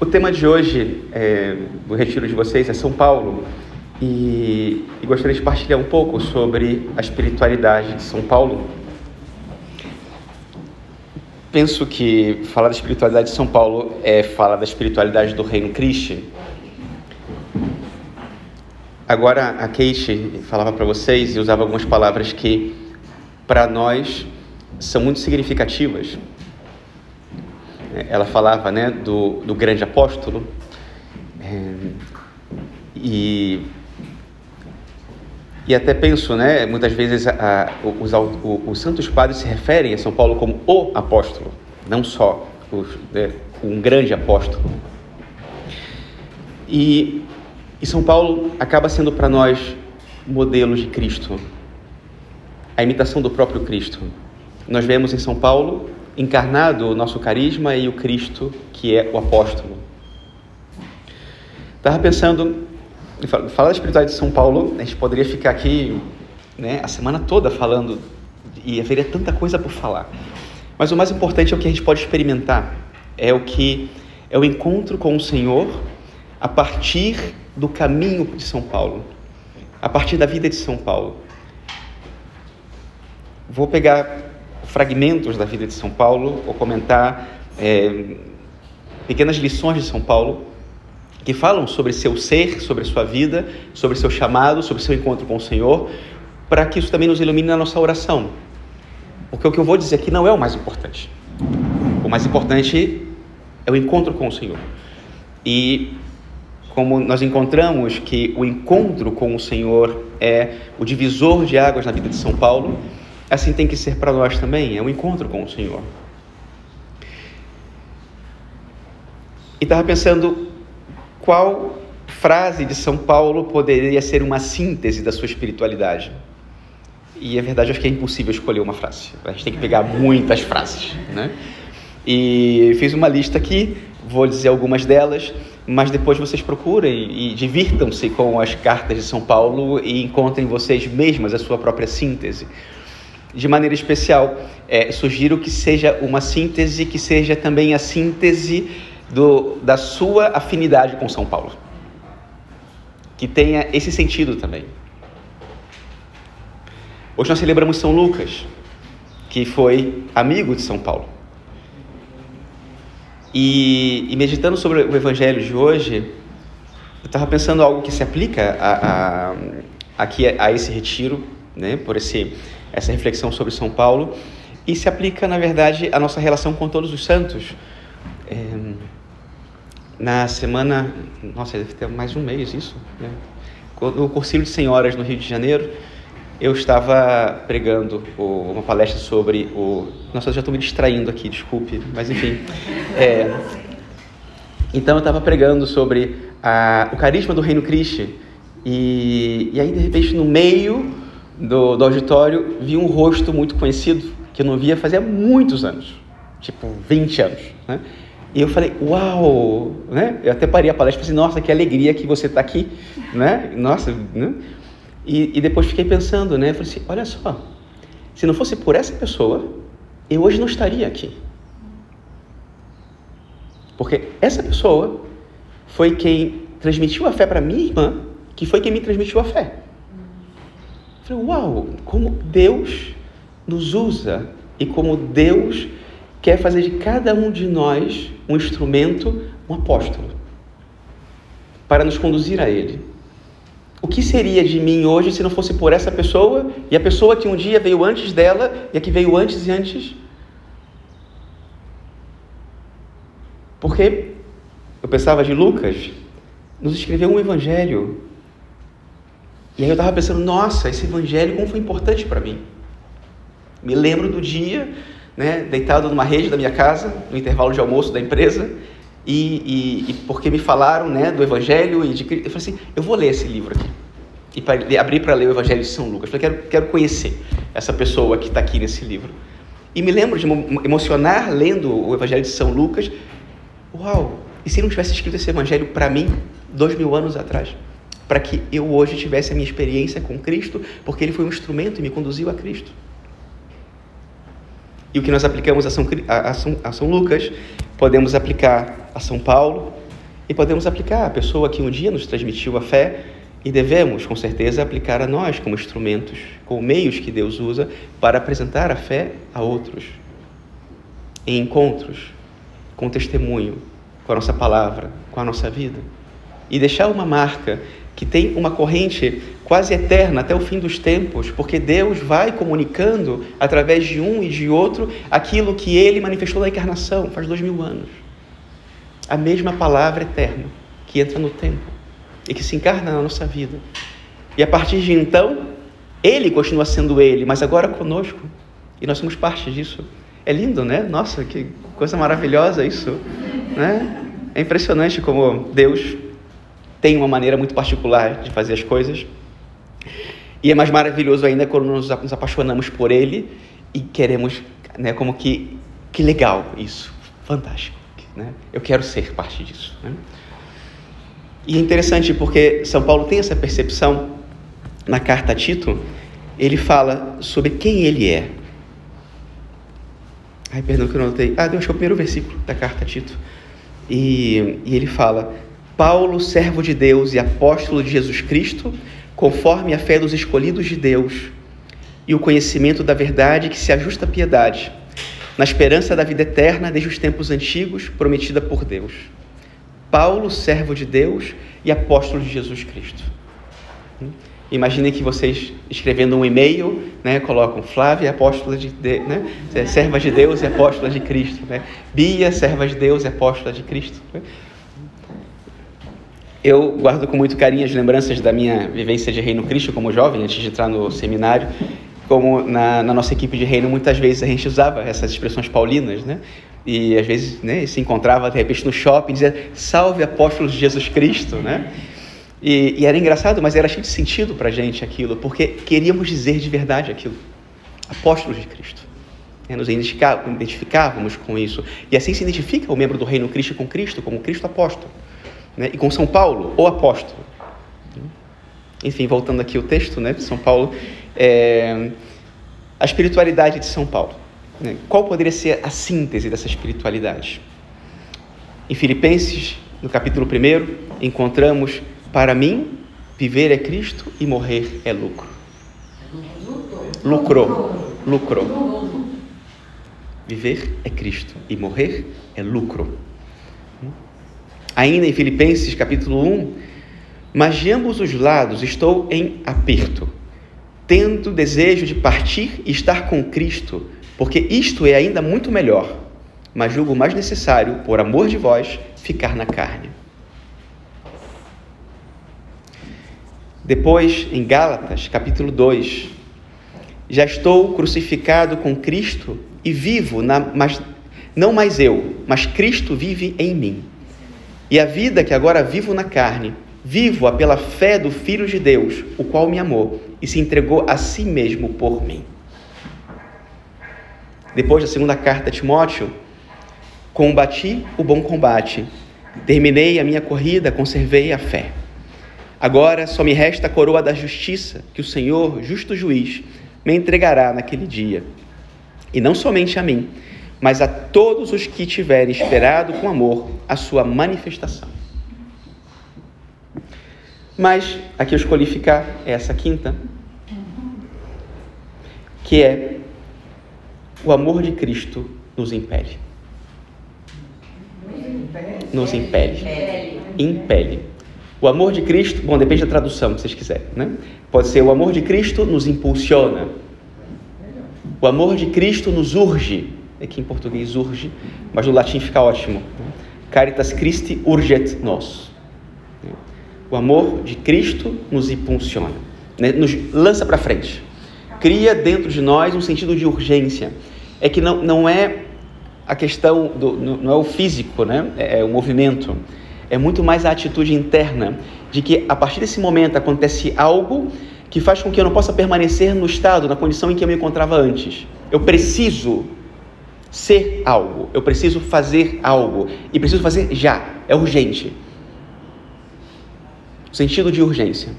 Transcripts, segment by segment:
O tema de hoje, é, do retiro de vocês, é São Paulo. E, e, gostaria de partilhar um pouco sobre a espiritualidade de São Paulo. Penso que falar da espiritualidade de São Paulo é falar da espiritualidade do Reino Cristo. Agora, a Kate falava para vocês e usava algumas palavras que, para nós, são muito significativas. Ela falava né, do, do grande apóstolo. É, e e até penso, né, muitas vezes a, os, os, santos padres se referem a São Paulo como o apóstolo, não só né, um grande apóstolo. E, e São Paulo acaba sendo para nós modelo de Cristo, a imitação do próprio Cristo. Nós vemos em São Paulo encarnado o nosso carisma e o Cristo que é o apóstolo. Estava pensando Falar da espiritualidade de São Paulo, a gente poderia ficar aqui né, a semana toda falando e haveria tanta coisa por falar. Mas o mais importante é o que a gente pode experimentar, é o que é o encontro com o Senhor a partir do caminho de São Paulo, a partir da vida de São Paulo. Vou pegar fragmentos da vida de São Paulo ou comentar é, pequenas lições de São Paulo que falam sobre seu ser, sobre sua vida, sobre seu chamado, sobre seu encontro com o Senhor, para que isso também nos ilumine na nossa oração. Porque o que eu vou dizer aqui não é o mais importante. O mais importante é o encontro com o Senhor. E como nós encontramos que o encontro com o Senhor é o divisor de águas na vida de São Paulo, assim tem que ser para nós também, é o encontro com o Senhor. E estava pensando qual frase de São Paulo poderia ser uma síntese da sua espiritualidade? E a verdade, acho que é impossível escolher uma frase. A gente tem que pegar muitas frases, né? E fiz uma lista aqui, vou dizer algumas delas, mas depois vocês procurem e divirtam-se com as cartas de São Paulo e encontrem vocês mesmas a sua própria síntese. De maneira especial, é, sugiro que seja uma síntese que seja também a síntese do, da sua afinidade com São Paulo. Que tenha esse sentido também. Hoje nós celebramos São Lucas, que foi amigo de São Paulo. E, e meditando sobre o Evangelho de hoje, eu estava pensando algo que se aplica a, a, aqui a, a esse retiro, né, por esse, essa reflexão sobre São Paulo, e se aplica, na verdade, à nossa relação com todos os santos. É, na semana, nossa, deve ter mais de um mês isso, né? Cursilho de Senhoras no Rio de Janeiro, eu estava pregando uma palestra sobre o. Nossa, eu já estou me distraindo aqui, desculpe, mas enfim. É... Então eu estava pregando sobre a... o carisma do Reino Cristo e... e aí de repente no meio do, do auditório vi um rosto muito conhecido que eu não via fazia muitos anos, tipo 20 anos, né? E eu falei, uau, né? Eu até parei a palestra e falei, nossa, que alegria que você está aqui, né? Nossa, né? E, e, depois fiquei pensando, né? Eu falei assim, olha só, se não fosse por essa pessoa, eu hoje não estaria aqui. Porque essa pessoa foi quem transmitiu a fé para minha irmã, que foi quem me transmitiu a fé. Uau, como Deus nos usa e como Deus quer fazer de cada um de nós um instrumento, um apóstolo, para nos conduzir a Ele. O que seria de mim hoje se não fosse por essa pessoa e a pessoa que um dia veio antes dela e a que veio antes e antes? Porque eu pensava de Lucas, nos escreveu um evangelho. E aí eu estava pensando, nossa, esse evangelho como foi importante para mim. Me lembro do dia né, deitado numa rede da minha casa, no intervalo de almoço da empresa, e, e, e porque me falaram né, do Evangelho e de eu falei assim, eu vou ler esse livro aqui. E para abrir para ler o Evangelho de São Lucas. Eu falei, quero, quero conhecer essa pessoa que está aqui nesse livro. E me lembro de emocionar lendo o Evangelho de São Lucas. Uau! E se não tivesse escrito esse Evangelho para mim, dois mil anos atrás? Para que eu hoje tivesse a minha experiência com Cristo, porque Ele foi um instrumento e me conduziu a Cristo. E o que nós aplicamos a São, a, São, a São Lucas, podemos aplicar a São Paulo, e podemos aplicar a pessoa que um dia nos transmitiu a fé e devemos, com certeza, aplicar a nós como instrumentos, como meios que Deus usa para apresentar a fé a outros. Em encontros, com testemunho, com a nossa palavra, com a nossa vida. E deixar uma marca que tem uma corrente quase eterna até o fim dos tempos, porque Deus vai comunicando através de um e de outro aquilo que ele manifestou na encarnação faz dois mil anos. A mesma palavra eterna que entra no tempo e que se encarna na nossa vida. E a partir de então, ele continua sendo ele, mas agora conosco. E nós somos parte disso. É lindo, né? Nossa, que coisa maravilhosa isso, né? É impressionante como Deus tem uma maneira muito particular de fazer as coisas. E é mais maravilhoso ainda quando nos apaixonamos por Ele e queremos, né, como que, que legal isso, fantástico, né? Eu quero ser parte disso, né? E é interessante porque São Paulo tem essa percepção na carta a Tito, ele fala sobre quem ele é. Ai, perdão que eu não notei. Ah, acho que é o primeiro versículo da carta a Tito. E, e ele fala: Paulo, servo de Deus e apóstolo de Jesus Cristo, conforme a fé dos escolhidos de Deus e o conhecimento da verdade que se ajusta à piedade, na esperança da vida eterna desde os tempos antigos, prometida por Deus Paulo, servo de Deus e apóstolo de Jesus Cristo. Imaginem que vocês escrevendo um e-mail, né, colocam Flávia, apóstola de, de né, serva de Deus e apóstola de Cristo, né? Bia, serva de Deus e apóstola de Cristo. Né? Eu guardo com muito carinho as lembranças da minha vivência de Reino Cristo como jovem, antes de entrar no seminário. Como na, na nossa equipe de Reino, muitas vezes a gente usava essas expressões paulinas, né? e às vezes né, se encontrava de repente no shopping e dizia salve apóstolos de Jesus Cristo, né? E, e, era engraçado, mas era cheio de sentido para gente aquilo, porque queríamos dizer de verdade aquilo, apóstolos de Cristo. É, nos identificávamos com isso. E assim se identifica o membro do reino Cristo com Cristo, como Cristo apóstolo. Né? E com São Paulo, o apóstolo. Enfim, voltando aqui o texto né, de São Paulo, é, a espiritualidade de São Paulo. Né? Qual poderia ser a síntese dessa espiritualidade? Em Filipenses, no capítulo 1, encontramos: Para mim, viver é Cristo e morrer é lucro. Lucro. Lucro. Viver é Cristo e morrer é lucro. Ainda em Filipenses capítulo 1, mas de ambos os lados estou em aperto, tendo desejo de partir e estar com Cristo porque isto é ainda muito melhor, mas julgo mais necessário, por amor de vós, ficar na carne. Depois, em Gálatas, capítulo 2, já estou crucificado com Cristo e vivo, na, mas não mais eu, mas Cristo vive em mim. E a vida que agora vivo na carne, vivo-a pela fé do Filho de Deus, o qual me amou e se entregou a si mesmo por mim. Depois da segunda carta a Timóteo, combati o bom combate, terminei a minha corrida, conservei a fé. Agora só me resta a coroa da justiça, que o Senhor, justo juiz, me entregará naquele dia. E não somente a mim, mas a todos os que tiverem esperado com amor a sua manifestação. Mas aqui eu escolhi ficar essa quinta, que é o amor de Cristo nos impele. Nos impele. Impele. O amor de Cristo, bom, depende da tradução que vocês quiserem, né? Pode ser o amor de Cristo nos impulsiona. O amor de Cristo nos urge. Aqui em português urge, mas no latim fica ótimo. Caritas Christi urget nos. O amor de Cristo nos impulsiona, né? nos lança para frente cria dentro de nós um sentido de urgência. É que não, não é a questão, do, não é o físico, né? é, é o movimento. É muito mais a atitude interna de que a partir desse momento acontece algo que faz com que eu não possa permanecer no estado, na condição em que eu me encontrava antes. Eu preciso ser algo, eu preciso fazer algo e preciso fazer já, é urgente. O sentido de urgência.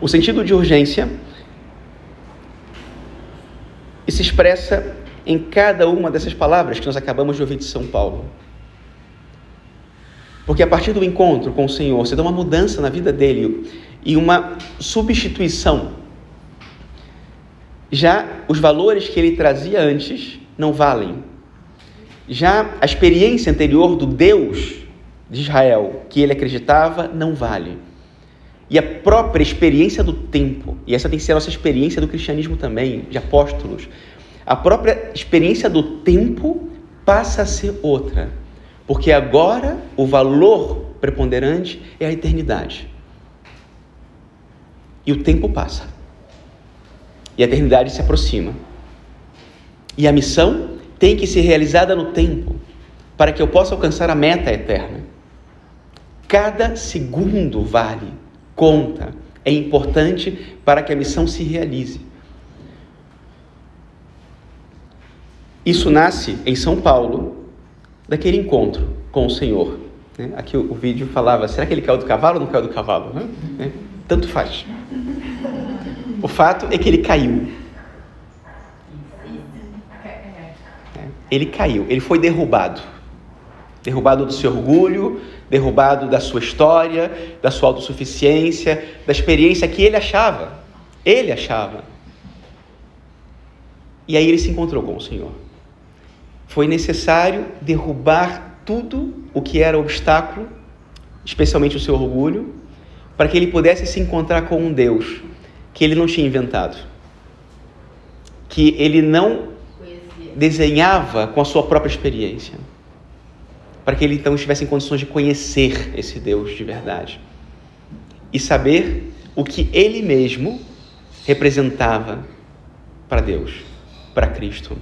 O sentido de urgência se expressa em cada uma dessas palavras que nós acabamos de ouvir de São Paulo. Porque a partir do encontro com o Senhor, você dá uma mudança na vida dele e uma substituição. Já os valores que ele trazia antes não valem. Já a experiência anterior do Deus de Israel, que ele acreditava, não vale. E a própria experiência do tempo, e essa tem que ser a nossa experiência do cristianismo também, de apóstolos, a própria experiência do tempo passa a ser outra. Porque agora o valor preponderante é a eternidade. E o tempo passa. E a eternidade se aproxima. E a missão tem que ser realizada no tempo, para que eu possa alcançar a meta eterna. Cada segundo vale, conta, é importante para que a missão se realize. Isso nasce em São Paulo, daquele encontro com o Senhor. Né? Aqui o, vídeo falava: será que ele caiu do cavalo ou não caiu do cavalo? Né? É, tanto faz. O fato é que ele caiu. Ele caiu, ele foi derrubado. Derrubado do seu orgulho, derrubado da sua história, da sua autossuficiência, da experiência que ele achava. Ele achava. E aí ele se encontrou com o Senhor. Foi necessário derrubar tudo o que era obstáculo, especialmente o seu orgulho, para que ele pudesse se encontrar com um Deus que ele não tinha inventado, que ele não desenhava com a sua própria experiência. Para que ele então estivesse em condições de conhecer esse Deus de verdade. E saber o que ele mesmo representava para Deus, para Cristo.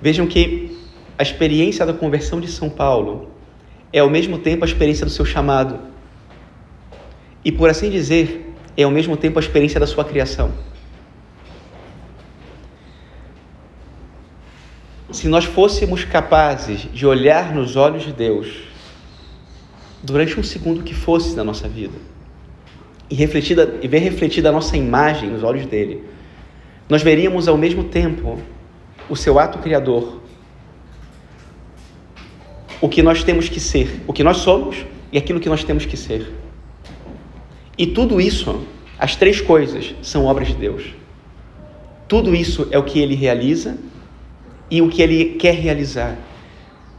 Vejam que a experiência da conversão de São Paulo é ao mesmo tempo a experiência do seu chamado. E, por assim dizer, é ao mesmo tempo a experiência da sua criação. se nós fôssemos capazes de olhar nos olhos de Deus durante um segundo que fosse na nossa vida e, refletida, e ver refletida a nossa imagem nos olhos dele, nós veríamos ao mesmo tempo o seu ato criador, o que nós temos que ser, o que nós somos e aquilo que nós temos que ser. E tudo isso, as três coisas, são obras de Deus. Tudo isso é o que ele realiza e o que ele quer realizar.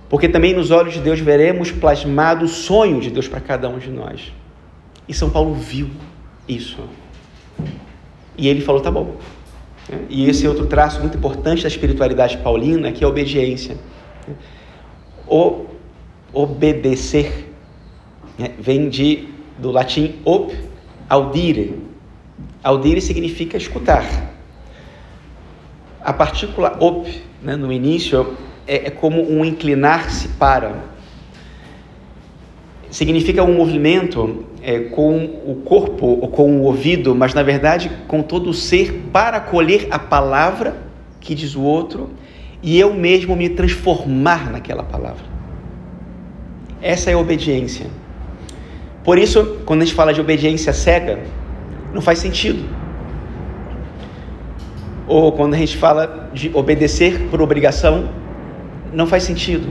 Porque também nos olhos de Deus veremos plasmado o sonho de Deus para cada um de nós. E São Paulo viu isso. E ele falou: tá bom. E esse é outro traço muito importante da espiritualidade paulina, que é a obediência. O obedecer né, vem de, do latim op, audire. Audire significa escutar. A partícula op né, no início, é, é como um inclinar-se para. Significa um movimento é, com o corpo ou com o ouvido, mas na verdade com todo o ser para acolher a palavra que diz o outro e eu mesmo me transformar naquela palavra. Essa é a obediência. Por isso, quando a gente fala de obediência cega, não faz sentido ou quando a gente fala de obedecer por obrigação, não faz sentido.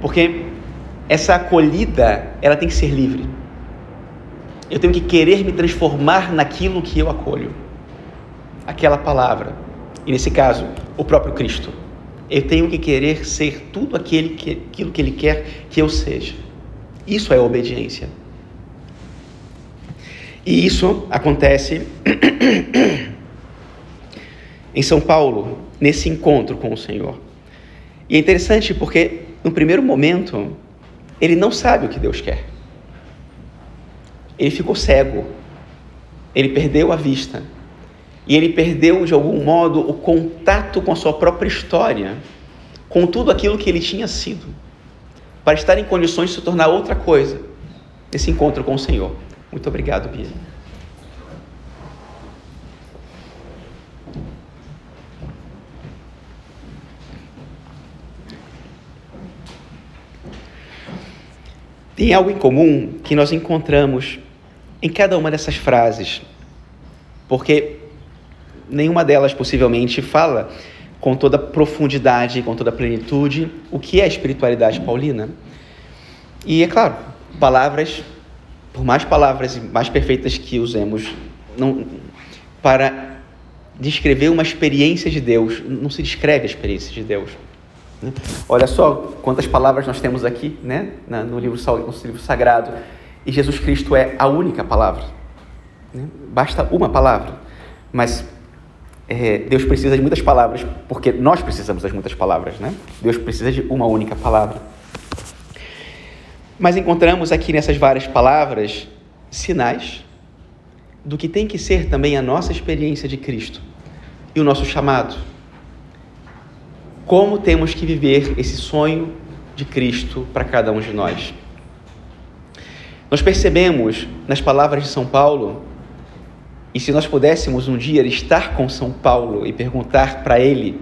Porque essa acolhida, ela tem que ser livre. Eu tenho que querer me transformar naquilo que eu acolho. Aquela palavra. E nesse caso, o próprio Cristo. Eu tenho que querer ser tudo aquele que, aquilo que Ele quer que eu seja. Isso é obediência. E isso acontece em São Paulo, nesse encontro com o Senhor. E é interessante porque, no primeiro momento, ele não sabe o que Deus quer. Ele ficou cego, ele perdeu a vista, e ele perdeu, de algum modo, o contato com a sua própria história, com tudo aquilo que ele tinha sido, para estar em condições de se tornar outra coisa nesse encontro com o Senhor. Muito obrigado, Bia. Tem algo em comum que nós encontramos em cada uma dessas frases, porque nenhuma delas possivelmente fala com toda profundidade, com toda plenitude, o que é a espiritualidade paulina. E é claro, palavras, por mais palavras mais perfeitas que usemos, não, para descrever uma experiência de Deus, não se descreve a experiência de Deus. Né? Olha só quantas palavras nós temos aqui né? no, livro, no livro sagrado. E Jesus Cristo é a única palavra. Né? Basta uma palavra. Mas é, Deus precisa de muitas palavras, porque nós precisamos das muitas palavras. Né? Deus precisa de uma única palavra. Mas encontramos aqui nessas várias palavras sinais do que tem que ser também a nossa experiência de Cristo e o nosso chamado como temos que viver esse sonho de Cristo para cada um de nós. Nós percebemos nas palavras de São Paulo, e se nós pudéssemos um dia estar com São Paulo e perguntar para ele,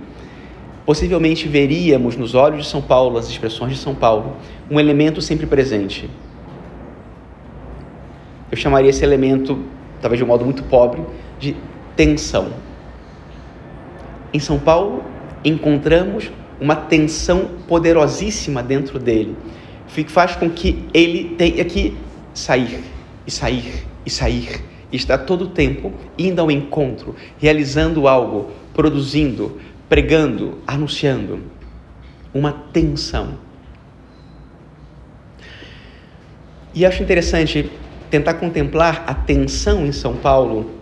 possivelmente veríamos nos olhos de São Paulo, as expressões de São Paulo, um elemento sempre presente. Eu chamaria esse elemento, talvez de um modo muito pobre, de tensão. Em São Paulo, encontramos uma tensão poderosíssima dentro dele, que faz com que ele tenha que sair e sair e sair, e está todo o tempo indo ao encontro, realizando algo, produzindo, pregando, anunciando. Uma tensão. E acho interessante tentar contemplar a tensão em São Paulo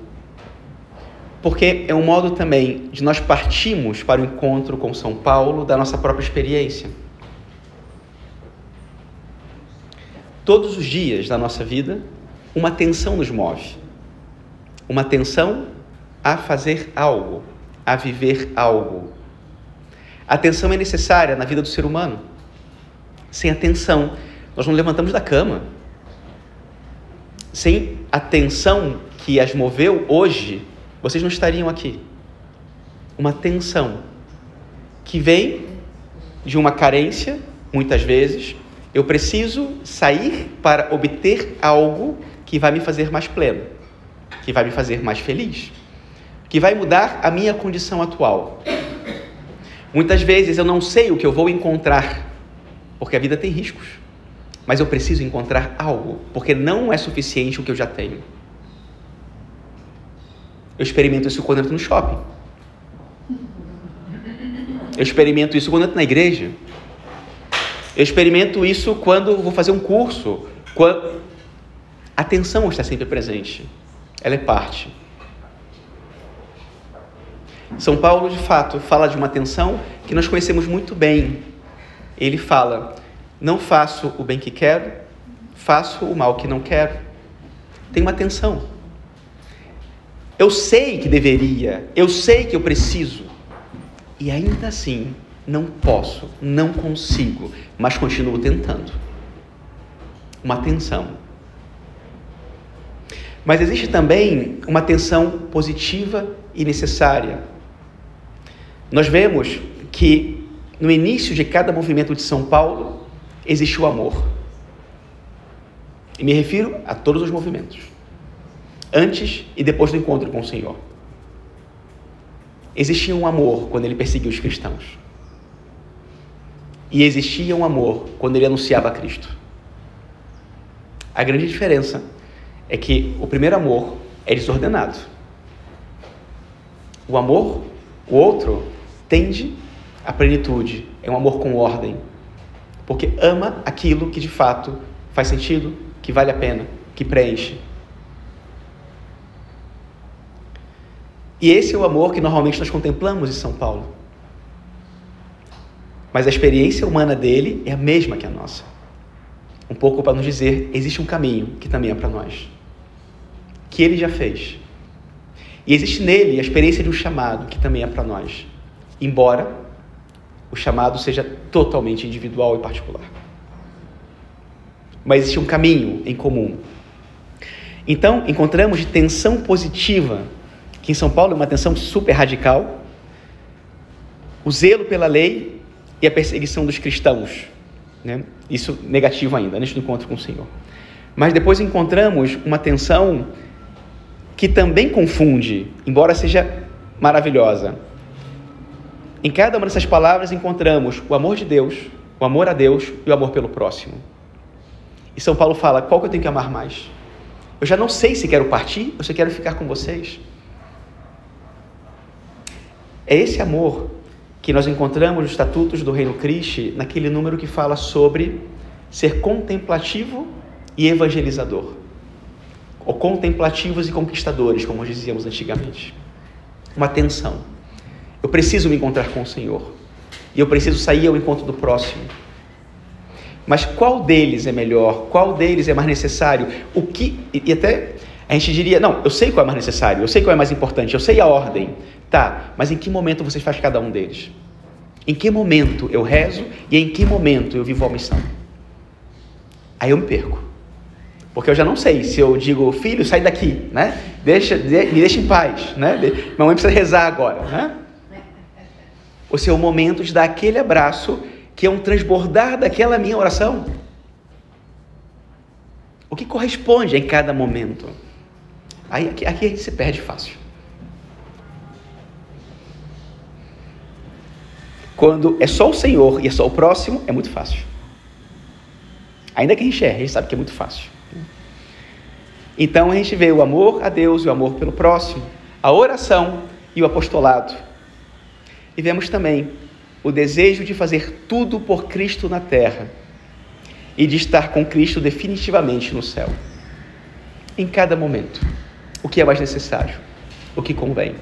porque é um modo também de nós partirmos para o encontro com São Paulo da nossa própria experiência. Todos os dias da nossa vida, uma tensão nos move. Uma tensão a fazer algo, a viver algo. Atenção é necessária na vida do ser humano. Sem atenção, nós não levantamos da cama. Sem atenção que as moveu hoje, vocês não estariam aqui. Uma tensão que vem de uma carência, muitas vezes. Eu preciso sair para obter algo que vai me fazer mais pleno, que vai me fazer mais feliz, que vai mudar a minha condição atual. Muitas vezes eu não sei o que eu vou encontrar, porque a vida tem riscos. Mas eu preciso encontrar algo, porque não é suficiente o que eu já tenho. Eu experimento isso quando entro no shopping. Eu experimento isso quando entro na igreja. Eu experimento isso quando vou fazer um curso. Quando... A atenção está sempre presente. Ela é parte. São Paulo, de fato, fala de uma tensão que nós conhecemos muito bem. Ele fala: Não faço o bem que quero, faço o mal que não quero. Tem uma tensão. Eu sei que deveria, eu sei que eu preciso, e ainda assim não posso, não consigo, mas continuo tentando. Uma tensão. Mas existe também uma tensão positiva e necessária. Nós vemos que no início de cada movimento de São Paulo existe o amor. E me refiro a todos os movimentos antes e depois do encontro com o Senhor. Existia um amor quando ele perseguia os cristãos. E existia um amor quando ele anunciava Cristo. A grande diferença é que o primeiro amor é desordenado. O amor, o outro, tende à plenitude, é um amor com ordem, porque ama aquilo que de fato faz sentido, que vale a pena, que preenche. E esse é o amor que normalmente nós contemplamos em São Paulo. Mas a experiência humana dele é a mesma que a nossa. Um pouco para nos dizer, existe um caminho que também é para nós. Que ele já fez. E existe nele a experiência de um chamado que também é para nós. Embora o chamado seja totalmente individual e particular. Mas existe um caminho em comum. Então, encontramos tensão positiva que em São Paulo é uma tensão super radical, o zelo pela lei e a perseguição dos cristãos. Né? Isso negativo ainda, neste encontro com o Senhor. Mas depois encontramos uma tensão que também confunde, embora seja maravilhosa. Em cada uma dessas palavras encontramos o amor de Deus, o amor a Deus e o amor pelo próximo. E São Paulo fala: qual que eu tenho que amar mais? Eu já não sei se quero partir ou se quero ficar com vocês. É esse amor que nós encontramos nos estatutos do Reino Cristo, naquele número que fala sobre ser contemplativo e evangelizador. Ou contemplativos e conquistadores, como dizíamos antigamente. Uma tensão. Eu preciso me encontrar com o Senhor. E eu preciso sair ao encontro do próximo. Mas qual deles é melhor? Qual deles é mais necessário? O que. E até a gente diria, não, eu sei qual é mais necessário, eu sei qual é mais importante, eu sei a ordem. Tá, mas em que momento você faz cada um deles? Em que momento eu rezo e em que momento eu vivo a missão? Aí eu me perco. Porque eu já não sei se eu digo, filho, sai daqui, né? Deixa, de, me deixa em paz, né? De, mamãe precisa rezar agora, né? Ou se é o momento de dar aquele abraço que é um transbordar daquela minha oração. O que corresponde em cada momento? Aí aqui, aqui a gente se perde fácil. Quando é só o Senhor e é só o próximo, é muito fácil. Ainda que a gente erre, a gente sabe que é muito fácil. Então a gente vê o amor a Deus e o amor pelo próximo, a oração e o apostolado. E vemos também o desejo de fazer tudo por Cristo na terra e de estar com Cristo definitivamente no céu. Em cada momento, o que é mais necessário, o que convém.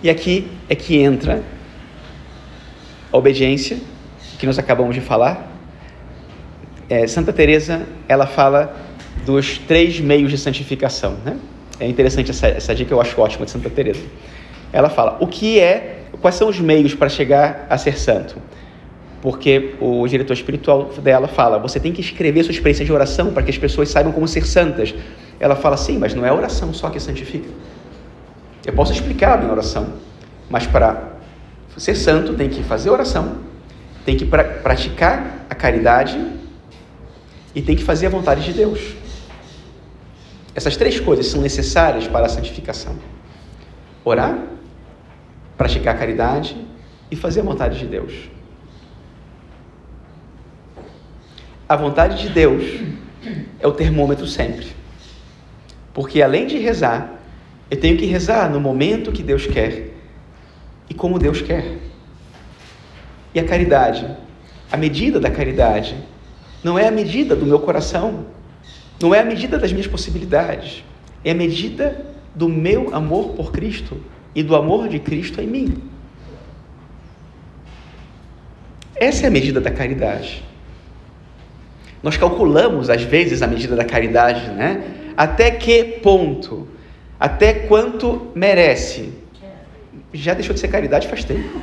E aqui é que entra a obediência, que nós acabamos de falar. É, Santa Teresa, ela fala dos três meios de santificação, né? É interessante essa, essa dica, eu acho ótima de Santa Teresa. Ela fala: o que é, quais são os meios para chegar a ser santo? Porque o diretor espiritual dela fala: você tem que escrever sua experiência de oração para que as pessoas saibam como ser santas. Ela fala: sim, mas não é a oração só que santifica. Eu posso explicar a minha oração, mas para ser santo tem que fazer oração, tem que pra praticar a caridade e tem que fazer a vontade de Deus. Essas três coisas são necessárias para a santificação: orar, praticar a caridade e fazer a vontade de Deus. A vontade de Deus é o termômetro sempre. Porque além de rezar, eu tenho que rezar no momento que Deus quer e como Deus quer. E a caridade, a medida da caridade, não é a medida do meu coração, não é a medida das minhas possibilidades, é a medida do meu amor por Cristo e do amor de Cristo em mim. Essa é a medida da caridade. Nós calculamos às vezes a medida da caridade, né? Até que ponto? Até quanto merece? já deixou de ser caridade faz tempo.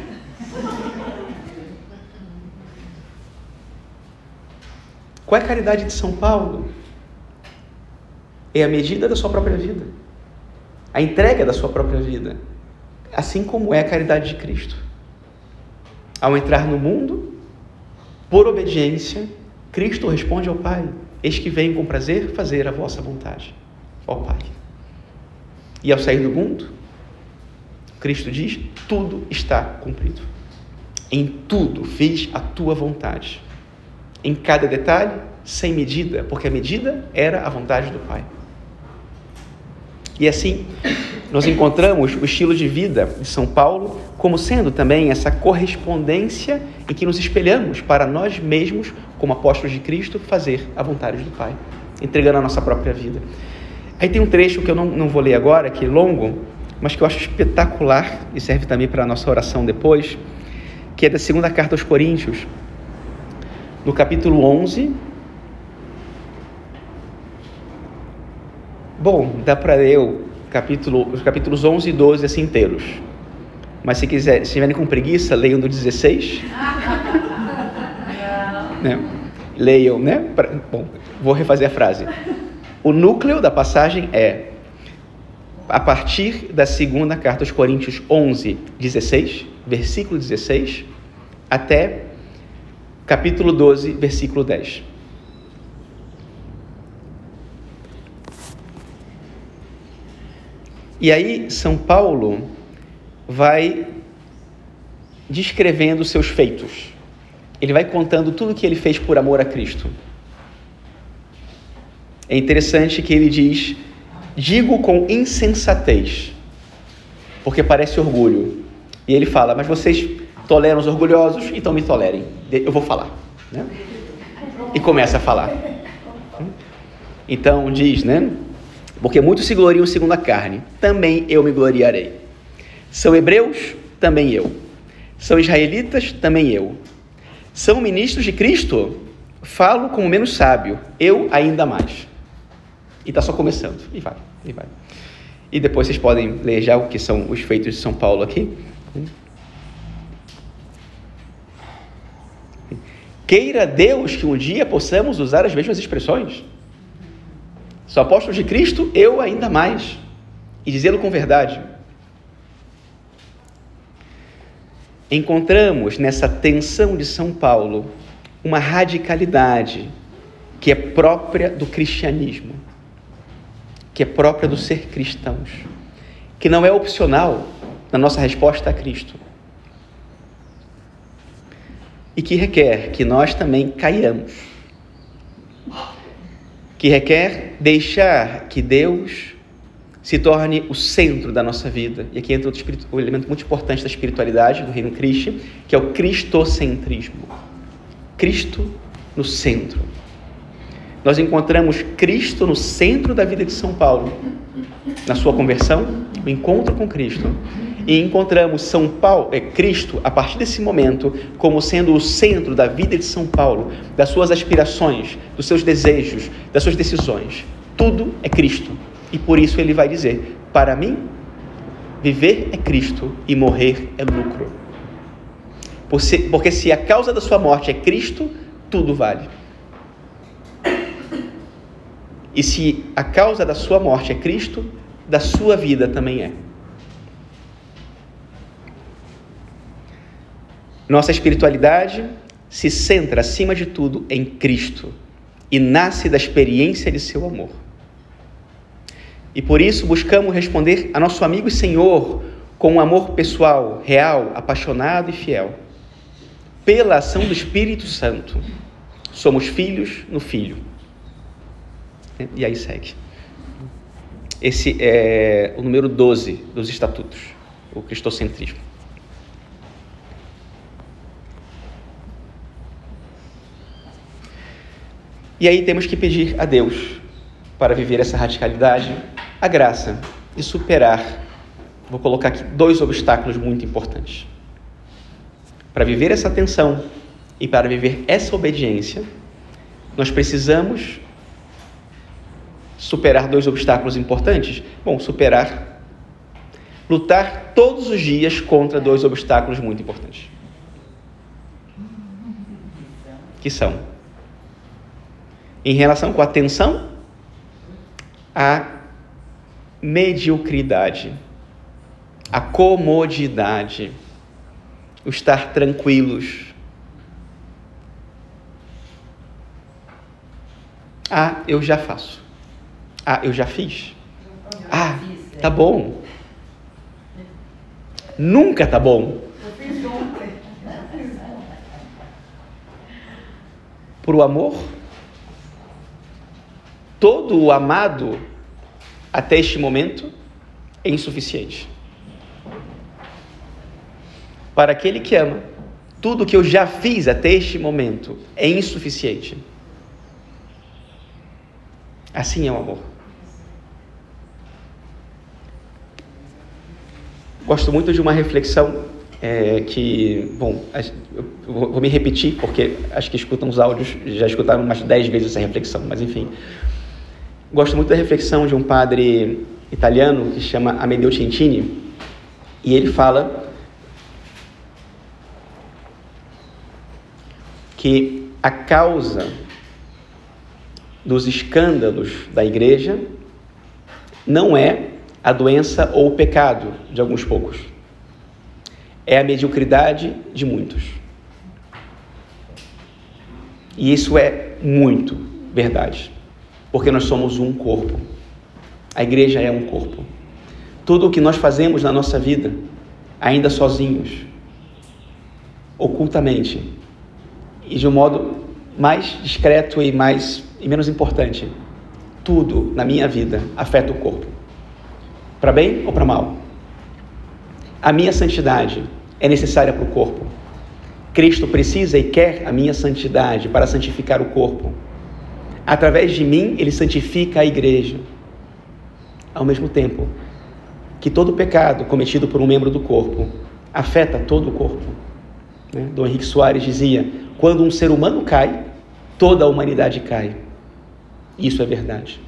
Qual é a caridade de São Paulo? É a medida da sua própria vida, a entrega da sua própria vida, assim como é a caridade de Cristo. Ao entrar no mundo, por obediência, Cristo responde ao Pai: Eis que venho com prazer fazer a vossa vontade, ó Pai. E ao sair do mundo, Cristo diz: tudo está cumprido. Em tudo fiz a tua vontade. Em cada detalhe, sem medida, porque a medida era a vontade do Pai. E assim, nós encontramos o estilo de vida de São Paulo como sendo também essa correspondência em que nos espelhamos para nós mesmos, como apóstolos de Cristo, fazer a vontade do Pai, entregando a nossa própria vida. Aí tem um trecho que eu não, não vou ler agora, que é longo, mas que eu acho espetacular e serve também para a nossa oração depois, que é da segunda carta aos Coríntios, no capítulo 11. Bom, dá para ler o capítulo, os capítulos 11 e 12 assim inteiros. Mas se quiser, se tiverem com preguiça, leiam do 16. né? Leiam, né? Bom, vou refazer a frase. O núcleo da passagem é a partir da segunda carta aos Coríntios 11, 16, versículo 16, até capítulo 12, versículo 10. E aí, São Paulo vai descrevendo seus feitos. Ele vai contando tudo que ele fez por amor a Cristo. é interessante que ele diz: digo com insensatez, porque parece orgulho. E ele fala: mas vocês toleram os orgulhosos, então me tolerem. Eu vou falar. Né? E começa a falar. Então diz, né? Porque muitos se gloriam segundo a carne, também eu me gloriarei. São hebreus? Também eu. São israelitas? Também eu. São ministros de Cristo? Falo como menos sábio, eu ainda mais. E está só começando. E vai, e vai. E depois vocês podem ler já o que são os feitos de São Paulo aqui. Queira Deus que um dia possamos usar as mesmas expressões. Sou apóstolo de Cristo, eu ainda mais. E dizê-lo com verdade. Encontramos nessa tensão de São Paulo uma radicalidade que é própria do cristianismo, que é própria do ser cristãos, que não é opcional na nossa resposta a Cristo e que requer que nós também caiamos, que requer deixar que Deus se torne o centro da nossa vida. E aqui entra o elemento muito importante da espiritualidade do reino Cristo, que é o cristocentrismo. Cristo no centro. Nós encontramos Cristo no centro da vida de São Paulo, na sua conversão, o encontro com Cristo. E encontramos São Paulo, é Cristo, a partir desse momento, como sendo o centro da vida de São Paulo, das suas aspirações, dos seus desejos, das suas decisões. Tudo é Cristo. E por isso ele vai dizer: para mim, viver é Cristo e morrer é lucro. Porque se a causa da sua morte é Cristo, tudo vale. E se a causa da sua morte é Cristo, da sua vida também é. Nossa espiritualidade se centra, acima de tudo, em Cristo e nasce da experiência de seu amor. E por isso buscamos responder a nosso amigo e Senhor com um amor pessoal, real, apaixonado e fiel pela ação do Espírito Santo. Somos filhos no Filho. E aí segue. Esse é o número 12 dos estatutos, o cristocentrismo. E aí temos que pedir a Deus, para viver essa radicalidade, a graça de superar, vou colocar aqui dois obstáculos muito importantes. Para viver essa tensão e para viver essa obediência, nós precisamos superar dois obstáculos importantes. Bom, superar, lutar todos os dias contra dois obstáculos muito importantes. Que são, em relação com a tensão, a mediocridade, a comodidade o estar tranquilos. Ah, eu já faço. Ah, eu já fiz. Ah, tá bom. Nunca tá bom. Por o amor, todo o amado até este momento é insuficiente para aquele que ama, tudo que eu já fiz até este momento é insuficiente. Assim é o amor. Gosto muito de uma reflexão é, que, bom, eu vou me repetir porque acho que escutam os áudios, já escutaram umas dez vezes essa reflexão, mas enfim. Gosto muito da reflexão de um padre italiano que chama Amedeo Centini e ele fala que a causa dos escândalos da igreja não é a doença ou o pecado de alguns poucos, é a mediocridade de muitos. E isso é muito verdade, porque nós somos um corpo. A igreja é um corpo. Tudo o que nós fazemos na nossa vida, ainda sozinhos, ocultamente, e de um modo mais discreto e mais e menos importante, tudo na minha vida afeta o corpo. Para bem ou para mal? A minha santidade é necessária para o corpo. Cristo precisa e quer a minha santidade para santificar o corpo. Através de mim, ele santifica a igreja. Ao mesmo tempo que todo pecado cometido por um membro do corpo afeta todo o corpo. Né? Dom Henrique Soares dizia: quando um ser humano cai, toda a humanidade cai. Isso é verdade.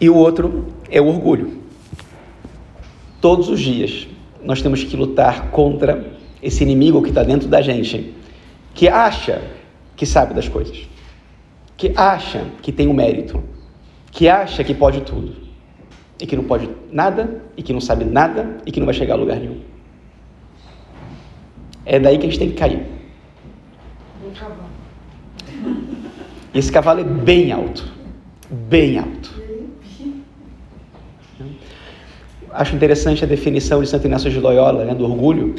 E o outro é o orgulho. Todos os dias nós temos que lutar contra esse inimigo que está dentro da gente, que acha que sabe das coisas, que acha que tem o um mérito, que acha que pode tudo, e que não pode nada, e que não sabe nada, e que não vai chegar a lugar nenhum. É daí que a gente tem que cair. E esse cavalo é bem alto, bem alto. Acho interessante a definição de Santo Inácio de Loyola, né, do orgulho,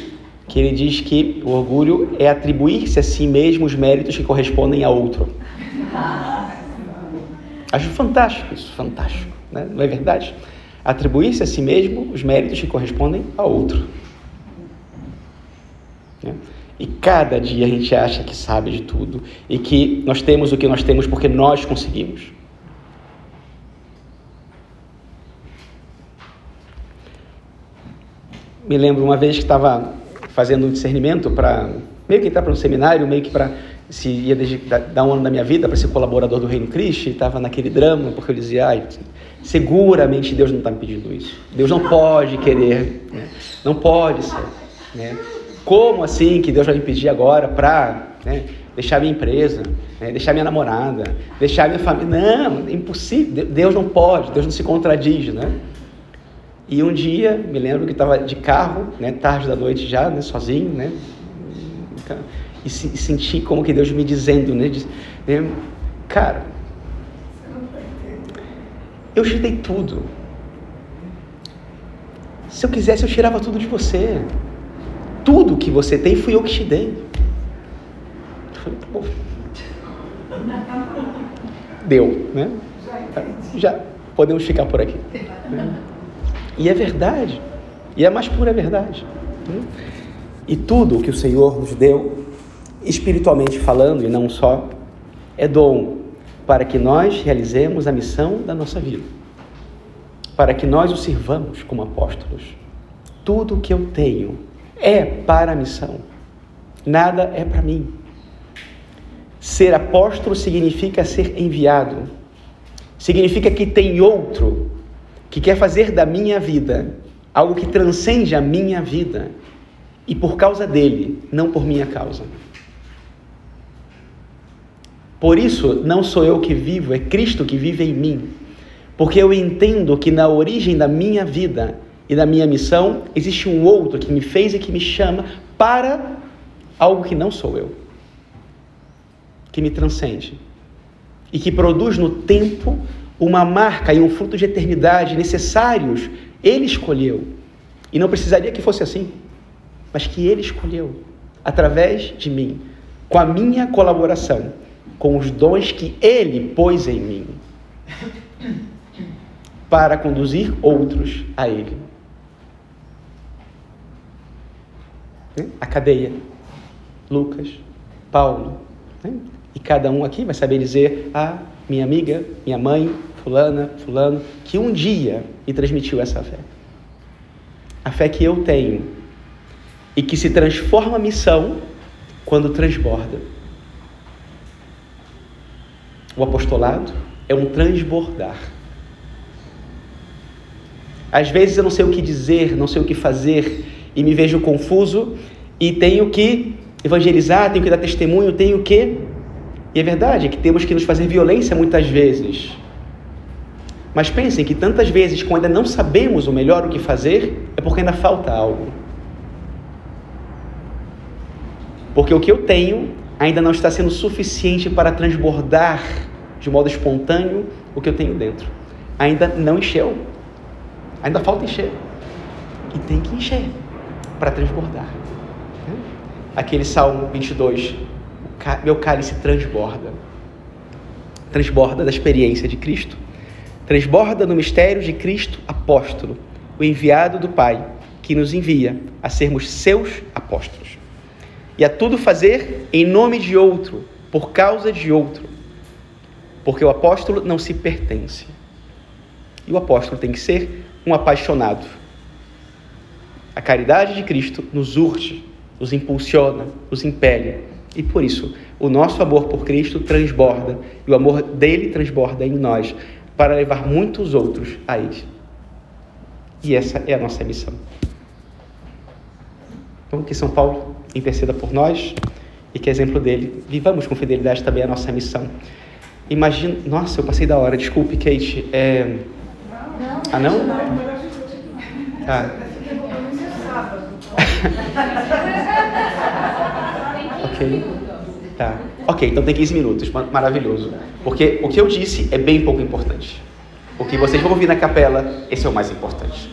que ele diz que o orgulho é atribuir-se a si mesmo os méritos que correspondem a outro. Acho fantástico isso, fantástico, né? não é verdade? Atribuir-se a si mesmo os méritos que correspondem a outro. Né? E cada dia a gente acha que sabe de tudo e que nós temos o que nós temos porque nós conseguimos. Me lembro uma vez que estava fazendo um discernimento para meio que entrar para um seminário, meio que para se ia dar um ano da minha vida para ser colaborador do Reino Cristo, estava naquele drama, porque eu dizia, ai, seguramente Deus não está me pedindo isso. Deus não pode querer, né? não pode ser. Né? Como assim que Deus vai me pedir agora para né, deixar minha empresa, né, deixar minha namorada, deixar minha família? Não, é impossível. Deus não pode, Deus não se contradiz, né? E um dia, me lembro que estava de carro, né, tarde da noite já, né, sozinho, né, e, se, senti como que Deus me dizendo, né, diz, né cara, eu te dei tudo. Se eu quisesse, eu tirava tudo de você. Tudo que você tem, fui eu que te dei. Eu falei, bom. Deu, né? Já podemos ficar por aqui. Né? E é verdade. E é mais pura verdade. E tudo o que o Senhor nos deu, espiritualmente falando, e não só, é dom para que nós realizemos a missão da nossa vida. Para que nós o sirvamos como apóstolos. Tudo o que eu tenho é para a missão. Nada é para mim. Ser apóstolo significa ser enviado. Significa que tem outro que quer fazer da minha vida algo que transcende a minha vida e por causa dele, não por minha causa. Por isso, não sou eu que vivo, é Cristo que vive em mim. Porque eu entendo que na origem da minha vida e da minha missão existe um outro que me fez e que me chama para algo que não sou eu, que me transcende e que produz no tempo uma marca e um fruto de eternidade necessários, Ele escolheu. E não precisaria que fosse assim, mas que Ele escolheu, através de mim, com a minha colaboração, com os dons que Ele pôs em mim, para conduzir outros a Ele. Né? A cadeia. Lucas, Paulo. Né? E cada um aqui vai saber dizer: Ah, minha amiga, minha mãe, fulana, fulano, que um dia me transmitiu essa fé. A fé que eu tenho e que se transforma missão quando transborda. O apostolado é um transbordar. Às vezes eu não sei o que dizer, não sei o que fazer e me vejo confuso e tenho que evangelizar, tenho que dar testemunho, tenho que e é verdade que temos que nos fazer violência muitas vezes. Mas pensem que tantas vezes, quando ainda não sabemos o melhor o que fazer, é porque ainda falta algo. Porque o que eu tenho ainda não está sendo suficiente para transbordar de modo espontâneo o que eu tenho dentro. Ainda não encheu. Ainda falta encher. E tem que encher para transbordar. aquele Salmo 22, meu cálice transborda. Transborda da experiência de Cristo, transborda no mistério de Cristo apóstolo, o enviado do Pai, que nos envia a sermos seus apóstolos. E a tudo fazer em nome de outro, por causa de outro. Porque o apóstolo não se pertence. E o apóstolo tem que ser um apaixonado. A caridade de Cristo nos urge, nos impulsiona, nos impele. E por isso, o nosso amor por Cristo transborda, e o amor dele transborda em nós, para levar muitos outros a Ele. E essa é a nossa missão. Então, que São Paulo interceda por nós e que, exemplo dele, vivamos com fidelidade também a nossa missão. Imagina. Nossa, eu passei da hora, desculpe, Kate. É... Ah, não? Ah. ok. Tá. Ok, então tem 15 minutos. Maravilhoso. Porque o que eu disse é bem pouco importante. O que vocês vão ouvir na capela, esse é o mais importante.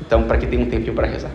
Então, para que tenha um tempinho para rezar.